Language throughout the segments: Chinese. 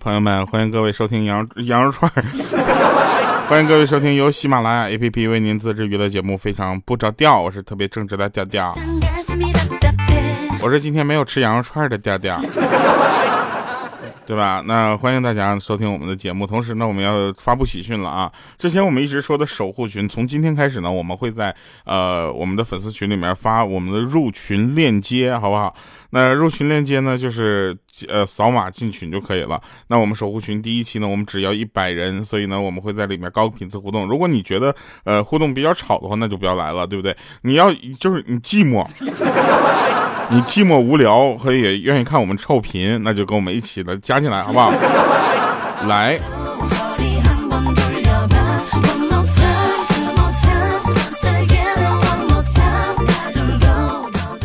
朋友们，欢迎各位收听羊羊肉串 欢迎各位收听由喜马拉雅 APP 为您自制娱乐节目《非常不着调》，我是特别正直的调调，我是今天没有吃羊肉串的调调。对吧？那欢迎大家收听我们的节目。同时呢，我们要发布喜讯了啊！之前我们一直说的守护群，从今天开始呢，我们会在呃我们的粉丝群里面发我们的入群链接，好不好？那入群链接呢，就是呃扫码进群就可以了。那我们守护群第一期呢，我们只要一百人，所以呢，我们会在里面高频次互动。如果你觉得呃互动比较吵的话，那就不要来了，对不对？你要就是你寂寞。你寂寞无聊，和也愿意看我们臭贫，那就跟我们一起的加进来，好不好？来。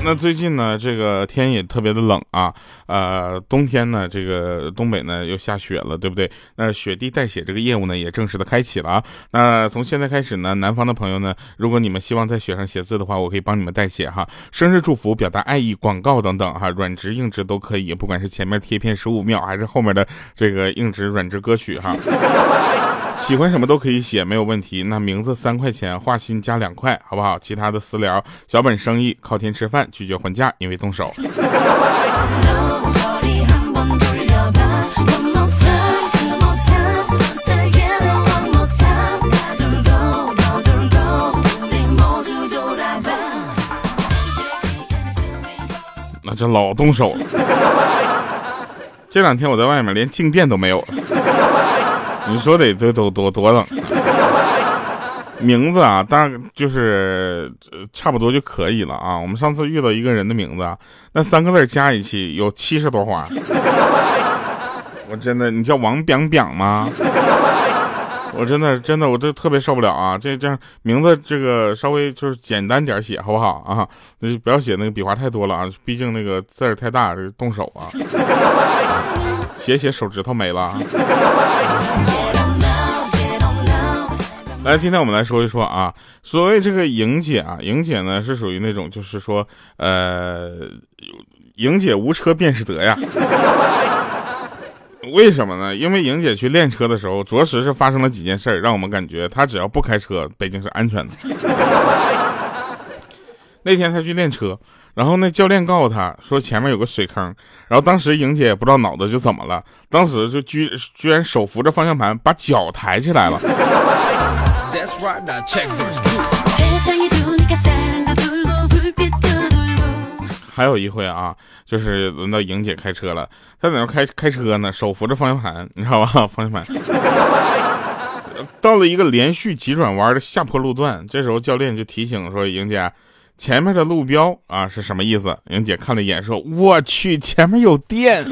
那最近呢，这个天也特别的冷啊，呃，冬天呢，这个东北呢又下雪了，对不对？那雪地代写这个业务呢也正式的开启了啊。那从现在开始呢，南方的朋友呢，如果你们希望在雪上写字的话，我可以帮你们代写哈，生日祝福、表达爱意、广告等等哈，软直硬直都可以，不管是前面贴片十五秒，还是后面的这个硬直软直歌曲哈。喜欢什么都可以写，没有问题。那名字三块钱，画心加两块，好不好？其他的私聊，小本生意，靠天吃饭，拒绝还价，因为动手。那这老动手了。这两天我在外面连静电都没有了。你说得多多多多冷，名字啊，大就是差不多就可以了啊。我们上次遇到一个人的名字，那三个字加一起有七十多花。我真的，你叫王表表吗？我真的真的，我这特别受不了啊！这这样名字这个稍微就是简单点写好不好啊？那就不要写那个笔画太多了啊，毕竟那个字儿太大，动手啊。写写手指头没了。来，今天我们来说一说啊，所谓这个莹姐啊，莹姐呢是属于那种就是说，呃，莹姐无车便是德呀。为什么呢？因为莹姐去练车的时候，着实是发生了几件事儿，让我们感觉她只要不开车，北京是安全的。那天她去练车。然后那教练告诉他说前面有个水坑，然后当时莹姐也不知道脑子就怎么了，当时就居居然手扶着方向盘把脚抬起来了。还有一回啊，就是轮到莹姐开车了，她在那开开车呢，手扶着方向盘，你知道吧？方向盘到了一个连续急转弯的下坡路段，这时候教练就提醒说莹姐。前面的路标啊是什么意思？莹姐看了一眼，说：“我去，前面有电。”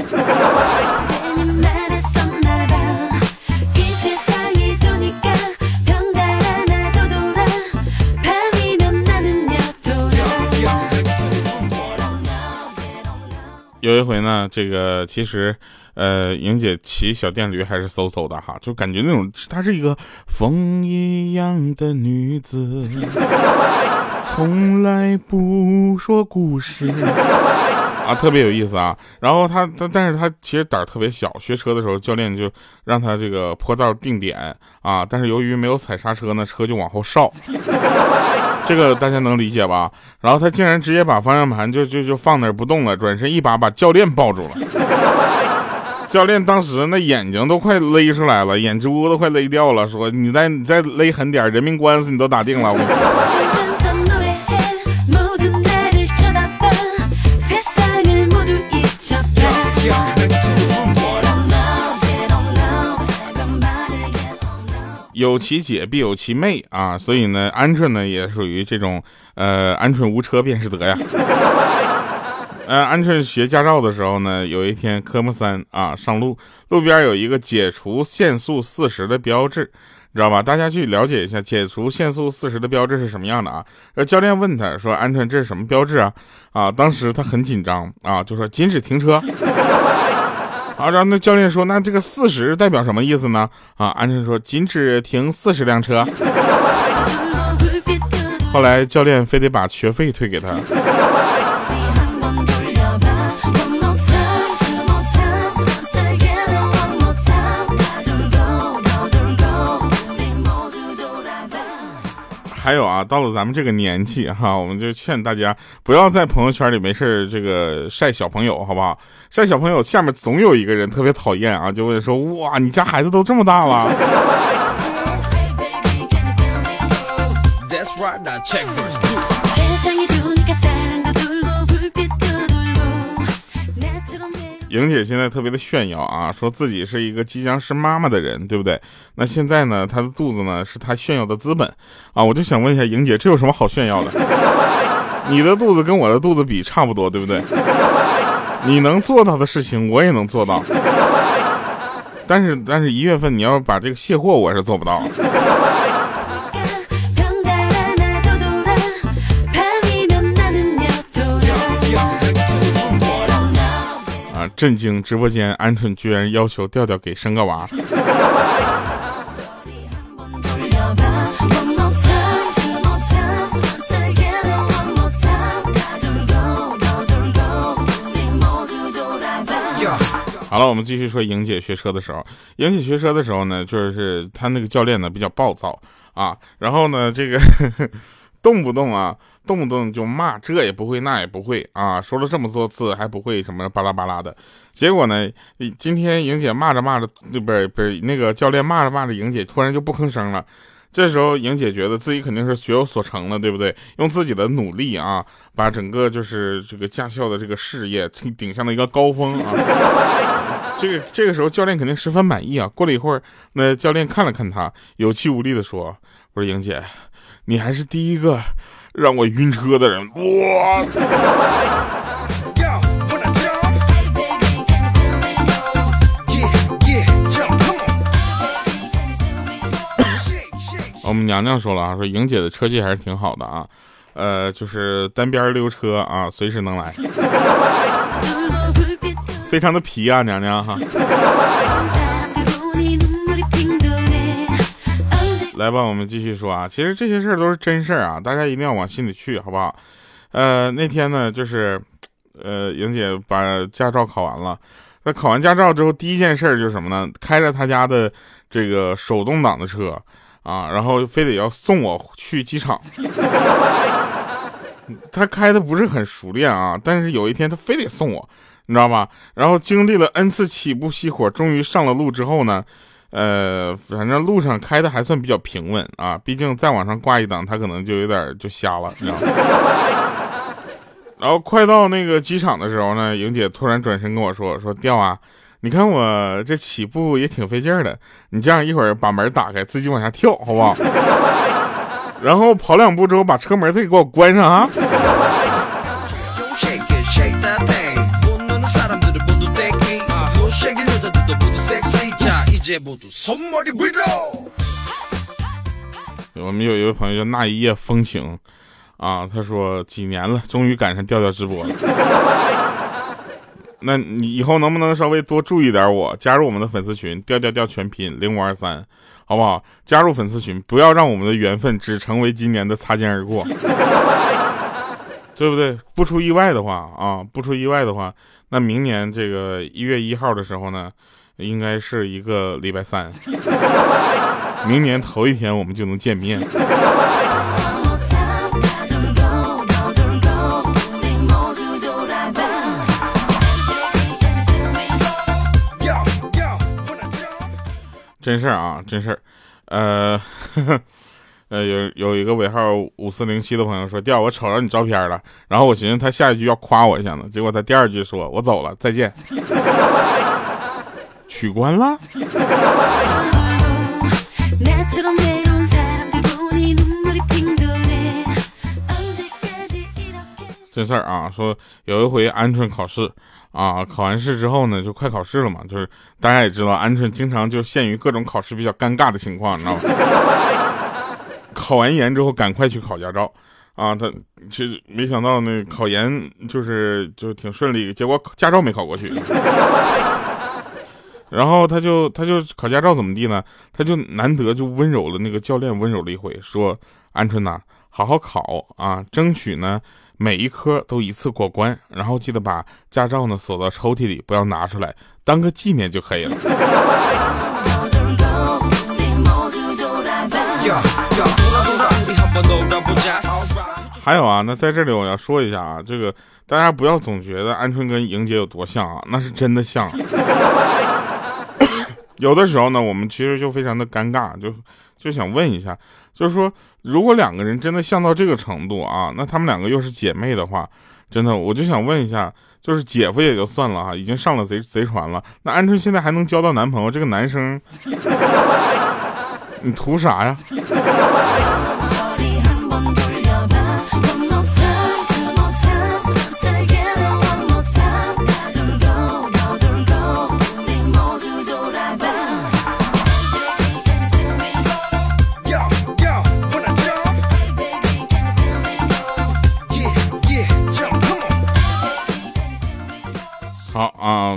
有一回呢，这个其实，呃，莹姐骑小电驴还是嗖嗖的哈，就感觉那种她是一个风一样的女子。从来不说故事 啊，特别有意思啊。然后他他，但是他其实胆儿特别小。学车的时候，教练就让他这个坡道定点啊，但是由于没有踩刹车呢，车就往后稍。这个大家能理解吧？然后他竟然直接把方向盘就就就放那儿不动了，转身一把把教练抱住了。教练当时那眼睛都快勒出来了，眼珠都快勒掉了，说：“你再你再勒狠点，人命官司你都打定了。”有其姐必有其妹啊，所以呢，鹌鹑呢也属于这种，呃，鹌鹑无车便是德呀。呃，鹌鹑学驾照的时候呢，有一天科目三啊，上路路边有一个解除限速四十的标志，知道吧？大家去了解一下解除限速四十的标志是什么样的啊？呃，教练问他说：“鹌鹑，这是什么标志啊？”啊，当时他很紧张啊，就说：“禁止停车。” 啊，然后那教练说：“那这个四十代表什么意思呢？”啊，安生说：“禁止停四十辆车。”后来教练非得把学费退给他。还有啊，到了咱们这个年纪哈，我们就劝大家不要在朋友圈里没事这个晒小朋友，好不好？晒小朋友下面总有一个人特别讨厌啊，就问说哇，你家孩子都这么大了？莹姐现在特别的炫耀啊，说自己是一个即将是妈妈的人，对不对？那现在呢，她的肚子呢是她炫耀的资本啊！我就想问一下莹姐，这有什么好炫耀的？你的肚子跟我的肚子比差不多，对不对？你能做到的事情，我也能做到。但是，但是一月份你要把这个卸货，我是做不到。震惊！直播间，鹌鹑居然要求调调给生个娃。好了，我们继续说莹姐学车的时候。莹姐学车的时候呢，就是她那个教练呢比较暴躁啊，然后呢这个。动不动啊，动不动就骂，这也不会，那也不会啊，说了这么多次还不会什么巴拉巴拉的，结果呢，今天莹姐骂着骂着，不是不是那个教练骂着骂着，莹姐突然就不吭声了。这时候莹姐觉得自己肯定是学有所成了，对不对？用自己的努力啊，把整个就是这个驾校的这个事业顶上了一个高峰啊。这个这个时候教练肯定十分满意啊。过了一会儿，那教练看了看他，有气无力的说：“我说莹姐。”你还是第一个让我晕车的人，哇！我们娘娘说了啊，说莹姐的车技还是挺好的啊，呃，就是单边溜车啊，随时能来，非常的皮啊，娘娘哈。来吧，我们继续说啊。其实这些事儿都是真事儿啊，大家一定要往心里去，好不好？呃，那天呢，就是，呃，莹姐把驾照考完了。那考完驾照之后，第一件事儿就是什么呢？开着她家的这个手动挡的车啊，然后非得要送我去机场。他开的不是很熟练啊，但是有一天他非得送我，你知道吧？然后经历了 n 次起步熄火，终于上了路之后呢？呃，反正路上开的还算比较平稳啊，毕竟再往上挂一档，他可能就有点就瞎了，然后快到那个机场的时候呢，莹姐突然转身跟我说：“说调啊，你看我这起步也挺费劲的，你这样一会儿把门打开，自己往下跳，好不好？然后跑两步之后，把车门再给我关上啊。” 我们有一位朋友叫那一夜风情，啊，他说几年了，终于赶上调调直播了。那你以后能不能稍微多注意点我，加入我们的粉丝群，调调调全拼零五二三，好不好？加入粉丝群，不要让我们的缘分只成为今年的擦肩而过，对不对？不出意外的话啊，不出意外的话，那明年这个一月一号的时候呢？应该是一个礼拜三，明年头一天我们就能见面。真事儿啊，真事儿，呃，呃，有有一个尾号五四零七的朋友说，调我瞅着你照片了，然后我寻思他下一句要夸我一下呢，结果他第二句说我走了，再见。取关了。这事儿啊，说有一回鹌鹑考试啊，考完试之后呢，就快考试了嘛，就是大家也知道，鹌鹑经常就陷于各种考试比较尴尬的情况，你知道吗？考完研之后，赶快去考驾照啊！他其实没想到那考研就是就挺顺利，结果驾照没考过去。然后他就他就考驾照怎么地呢？他就难得就温柔了那个教练温柔了一回，说：“鹌鹑呐，好好考啊，争取呢每一科都一次过关，然后记得把驾照呢锁到抽屉里，不要拿出来，当个纪念就可以了。”还有啊，那在这里我要说一下啊，这个大家不要总觉得鹌鹑跟莹姐有多像啊，那是真的像。有的时候呢，我们其实就非常的尴尬，就就想问一下，就是说，如果两个人真的像到这个程度啊，那他们两个又是姐妹的话，真的，我就想问一下，就是姐夫也就算了哈，已经上了贼贼船了，那鹌鹑现在还能交到男朋友，这个男生，你图啥呀？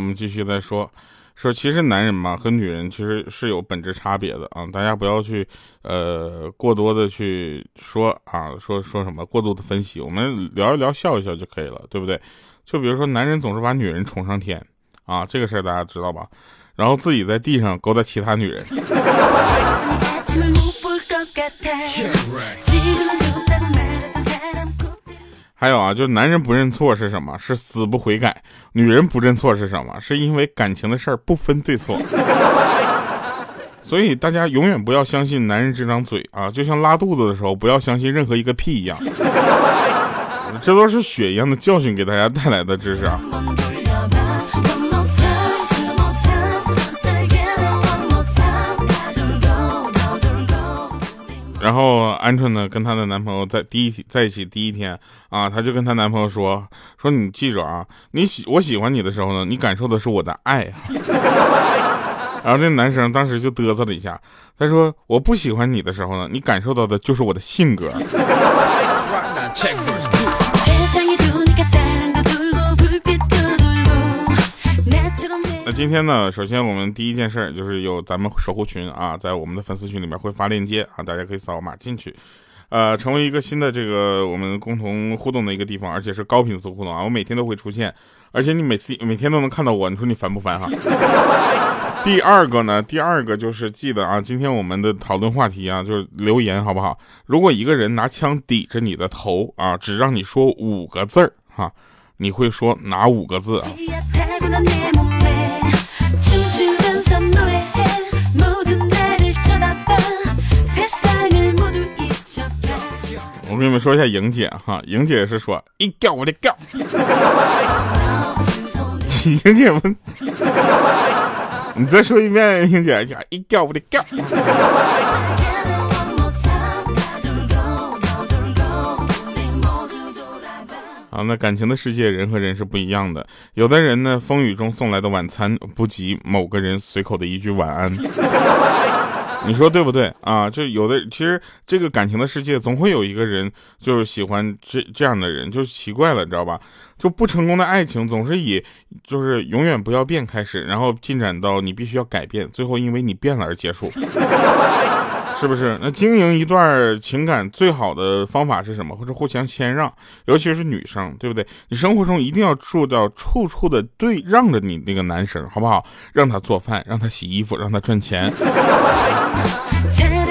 我们继续再说，说其实男人嘛和女人其实是有本质差别的啊，大家不要去呃过多的去说啊，说说什么过度的分析，我们聊一聊笑一笑就可以了，对不对？就比如说男人总是把女人宠上天啊，这个事儿大家知道吧？然后自己在地上勾搭其他女人。还有啊，就是男人不认错是什么？是死不悔改。女人不认错是什么？是因为感情的事儿不分对错。所以大家永远不要相信男人这张嘴啊，就像拉肚子的时候不要相信任何一个屁一样。这都是血一样的教训给大家带来的知识啊。然后鹌鹑呢，跟她的男朋友在第一在一起第一天啊，她就跟她男朋友说说你记着啊，你喜我喜欢你的时候呢，你感受的是我的爱啊。然后这男生当时就嘚瑟了一下，他说我不喜欢你的时候呢，你感受到的就是我的性格。今天呢，首先我们第一件事儿就是有咱们守护群啊，在我们的粉丝群里面会发链接啊，大家可以扫码进去，呃，成为一个新的这个我们共同互动的一个地方，而且是高频次互动啊，我每天都会出现，而且你每次每天都能看到我，你说你烦不烦哈？第二个呢，第二个就是记得啊，今天我们的讨论话题啊，就是留言好不好？如果一个人拿枪抵着你的头啊，只让你说五个字儿哈，你会说哪五个字啊？我跟你们说一下莹姐哈，莹姐是说一掉我的掉，莹姐们，你再说一遍，莹姐一掉我的掉。啊，那感情的世界，人和人是不一样的。有的人呢，风雨中送来的晚餐不及某个人随口的一句晚安。你说对不对啊？就有的，其实这个感情的世界，总会有一个人就是喜欢这这样的人，就奇怪了，你知道吧？就不成功的爱情总是以就是永远不要变开始，然后进展到你必须要改变，最后因为你变了而结束。是不是？那经营一段情感最好的方法是什么？或者互相谦让，尤其是女生，对不对？你生活中一定要做到处处的对让着你那个男生，好不好？让他做饭，让他洗衣服，让他赚钱。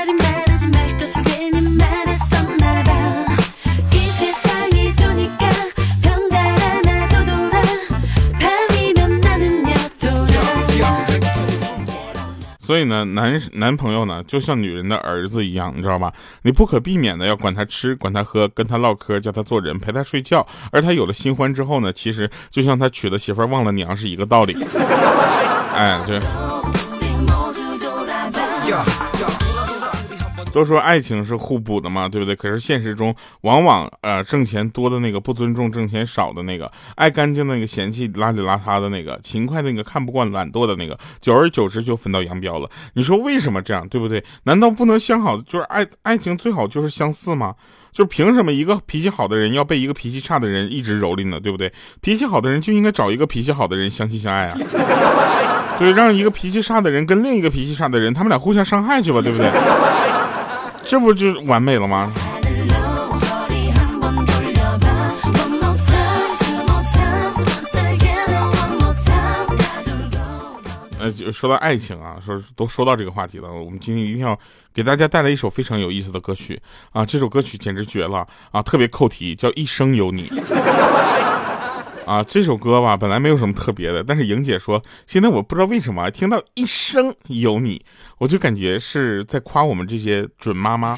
所以呢，男男朋友呢，就像女人的儿子一样，你知道吧？你不可避免的要管他吃，管他喝，跟他唠嗑，叫他做人，陪他睡觉。而他有了新欢之后呢，其实就像他娶了媳妇忘了娘是一个道理。哎，对。都说爱情是互补的嘛，对不对？可是现实中，往往呃挣钱多的那个不尊重挣钱少的那个，爱干净的那个嫌弃邋里邋遢的那个，勤快的那个看不惯懒惰的那个，久而久之就分道扬镳了。你说为什么这样，对不对？难道不能相好？就是爱爱情最好就是相似吗？就是凭什么一个脾气好的人要被一个脾气差的人一直蹂躏呢？对不对？脾气好的人就应该找一个脾气好的人相亲相爱啊！对，让一个脾气差的人跟另一个脾气差的人，他们俩互相伤害去吧，对不对？这不就完美了吗？呃，就说到爱情啊，说都说到这个话题了，我们今天一定要给大家带来一首非常有意思的歌曲啊！这首歌曲简直绝了啊，特别扣题，叫《一生有你》啊。这首歌吧，本来没有什么特别的，但是莹姐说，现在我不知道为什么听到《一生有你》，我就感觉是在夸我们这些准妈妈。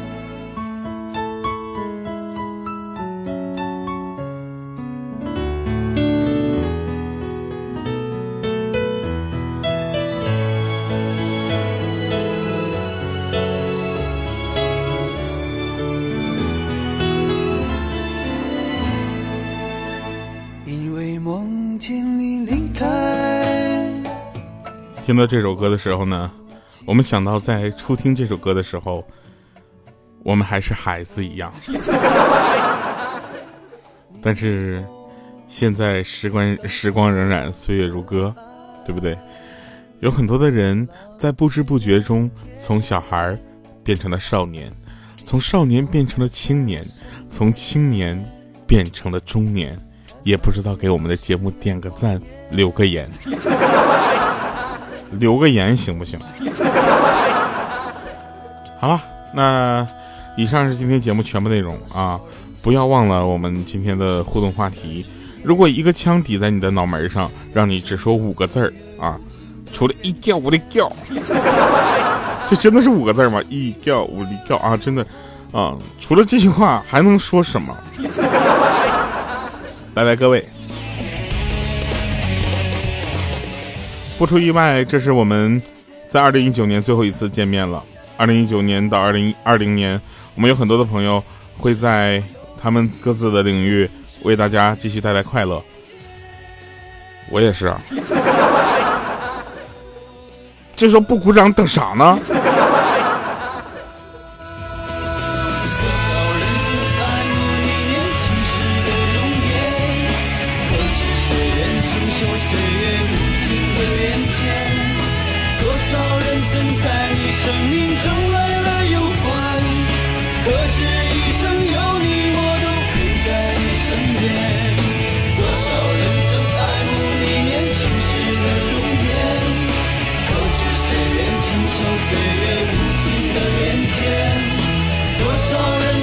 见你离开听到这首歌的时候呢，我们想到在初听这首歌的时候，我们还是孩子一样。但是现在时光时光荏苒，岁月如歌，对不对？有很多的人在不知不觉中从小孩变成了少年，从少年变成了青年，从青年变成了中年，也不知道给我们的节目点个赞，留个言。留个言行不行？好了，那以上是今天节目全部内容啊！不要忘了我们今天的互动话题。如果一个枪抵在你的脑门上，让你只说五个字儿啊，除了一叫我的叫，这真的是五个字吗？一叫我的叫啊，真的啊！除了这句话还能说什么？拜拜，各位。不出意外，这是我们在二零一九年最后一次见面了。二零一九年到二零二零年，我们有很多的朋友会在他们各自的领域为大家继续带来快乐。我也是啊，这时候不鼓掌等啥呢？岁月无情的变迁，多少人。